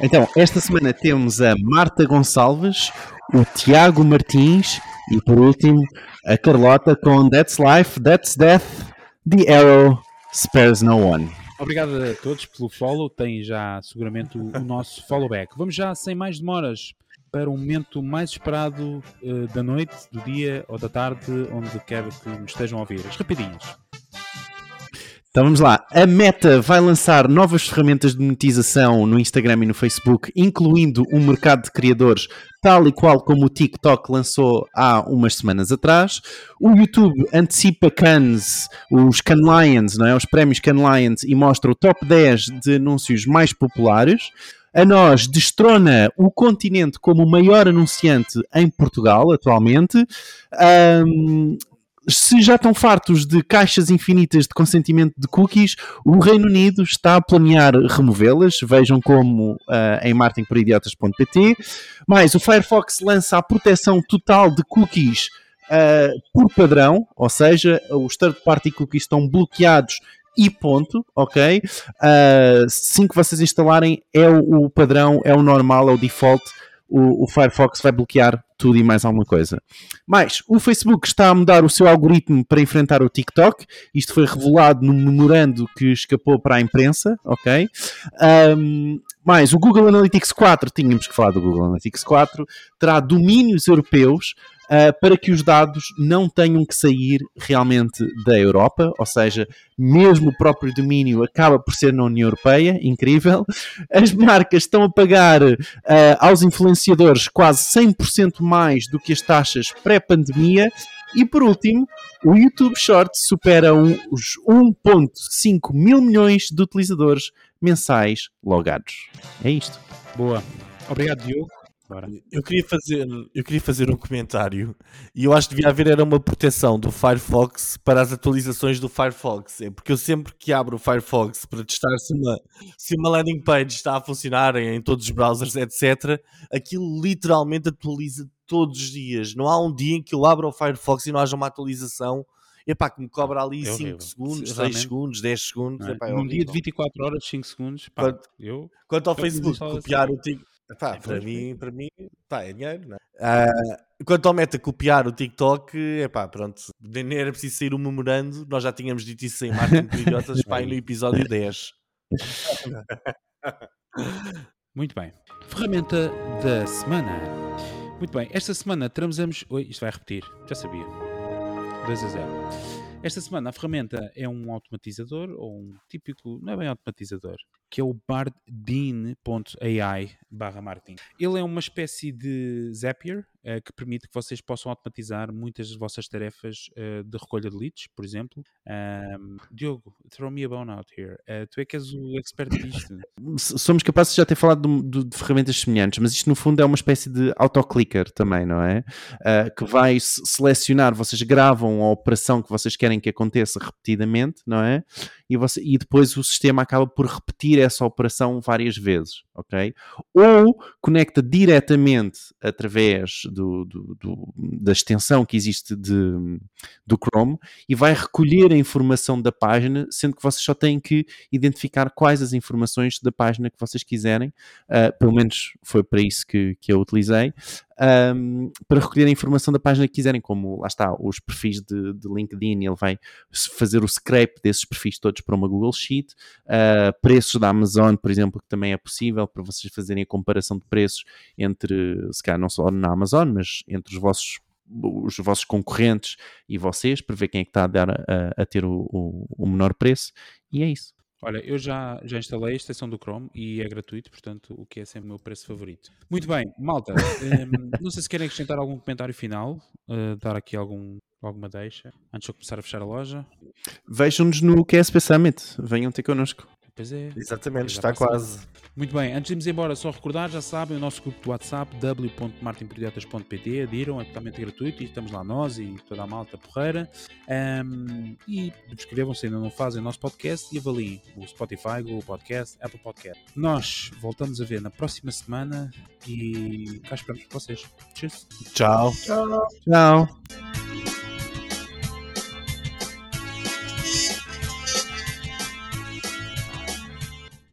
Então, esta semana temos a Marta Gonçalves, o Tiago Martins e, por último, a Carlota com That's Life, That's Death, The Arrow Spares No One. Obrigado a todos pelo follow. Tem já seguramente o, o nosso follow back. Vamos já, sem mais demoras, para o momento mais esperado eh, da noite, do dia ou da tarde, onde quer que nos estejam a ouvir. As rapidinhas. Então vamos lá. A Meta vai lançar novas ferramentas de monetização no Instagram e no Facebook, incluindo um mercado de criadores, tal e qual como o TikTok lançou há umas semanas atrás. O YouTube antecipa Cannes, os Cannes Lions, não é? os prémios Cannes Lions, e mostra o top 10 de anúncios mais populares. A nós destrona o continente como o maior anunciante em Portugal atualmente. Ahm, se já estão fartos de caixas infinitas de consentimento de cookies, o Reino Unido está a planear removê-las. Vejam como ah, em marketingporidiotas.pt. Mais, o Firefox lança a proteção total de cookies ah, por padrão, ou seja, os third-party cookies estão bloqueados e ponto, ok? Ah, assim que vocês instalarem, é o, o padrão, é o normal, é o default. O, o Firefox vai bloquear tudo e mais alguma coisa. Mais, o Facebook está a mudar o seu algoritmo para enfrentar o TikTok. Isto foi revelado num memorando que escapou para a imprensa, ok? Um, mais, o Google Analytics 4, tínhamos que falar do Google Analytics 4, terá domínios europeus uh, para que os dados não tenham que sair realmente da Europa, ou seja, mesmo o próprio domínio acaba por ser na União Europeia, incrível. As marcas estão a pagar uh, aos influenciadores quase 100% mais do que as taxas pré-pandemia. E por último, o YouTube Shorts supera um- os 1,5 mil milhões de utilizadores mensais logados. É isto. Boa. Obrigado, Diogo. Bora. Eu queria, fazer, eu queria fazer um comentário e eu acho que devia haver era uma proteção do Firefox para as atualizações do Firefox. É porque eu sempre que abro o Firefox para testar se uma, se uma landing page está a funcionar em, em todos os browsers, etc., aquilo literalmente atualiza todos os dias. Não há um dia em que eu abra o Firefox e não haja uma atualização. Epá, que me cobra ali É 5 horrível. segundos, 6 Realmente. segundos, 10 segundos. Não é? Epá, é Num dia de horrível. 24 horas, 5 segundos, pá, Quanto- eu Quanto ao Eu Facebook, copiar assim. o É, para mim, para mim, pá, é dinheiro, não é? Ah, quanto ao meta copiar o TikTok, é pá, pronto, nem era preciso sair um memorando, nós já tínhamos dito isso em Martin Idiotas, pá, aí no episódio 10. Muito bem. Ferramenta da semana. Muito bem. Esta semana trazemos. Oi, isto vai repetir. Já sabia. 2 a 0. Esta semana a ferramenta é um automatizador, ou um típico, não é bem automatizador, que é o bardin.ai barra marketing. Ele é uma espécie de Zapier eh, que permite que vocês possam automatizar muitas das vossas tarefas eh, de recolha de leads, por exemplo. Ahm, Diogo, throw me a bone out here. Eh, tu é que és o expert disto. Somos capazes de já ter falado de, de- de ferramentas semelhantes, mas isto no fundo é uma espécie de autoclicker também, não é? Que vai se- selecionar, vocês gravam a operação que vocês querem que aconteça repetidamente, não é? E, você- e depois o sistema acaba por repetir essa operação várias vezes, ok? Ou conecta diretamente através do, do- do- da extensão que existe de, do Chrome e vai recolher a informação da página, sendo que vocês só têm que identificar quais as informações da página que vocês quiserem, ah, pelo menos foi para isso que, que eu utilizei, ahm, para recolher a informação da página que quiserem, como lá está, os perfis de, de LinkedIn, ele vai fazer o scrape desses perfis todos para uma Google Sheet, ah, preços da Amazon, por exemplo, que também é possível para vocês fazerem a comparação de preços entre, se calhar não só na Amazon, mas entre os vossos os vossos concorrentes e vocês para ver quem é que está a dar a, a ter o, o- o menor preço e é isso. Olha, eu já, já instalei a extensão do Chrome e é gratuito, portanto, o que é sempre o meu preço favorito. Muito bem, malta. hum, não sei se querem acrescentar algum comentário final, uh, dar aqui algum, Alguma deixa? Antes de eu começar a fechar a loja? Vejam-nos no QSP Summit. Venham ter connosco. Pois é. Exatamente, Já está quase. Muito bem, antes de irmos embora, só recordar, já sabem, o nosso grupo do WhatsApp, w.martinprodietas.pt, adiram, é totalmente gratuito e estamos lá nós e toda a malta porreira. Ahm, e subscrevam-se ainda não fazem o nosso podcast e avaliem o Spotify, Google Podcast, Apple Podcast. Nós voltamos a ver na próxima semana e cá esperamos por vocês. Cheers! Tchau. Tchau. Tchau.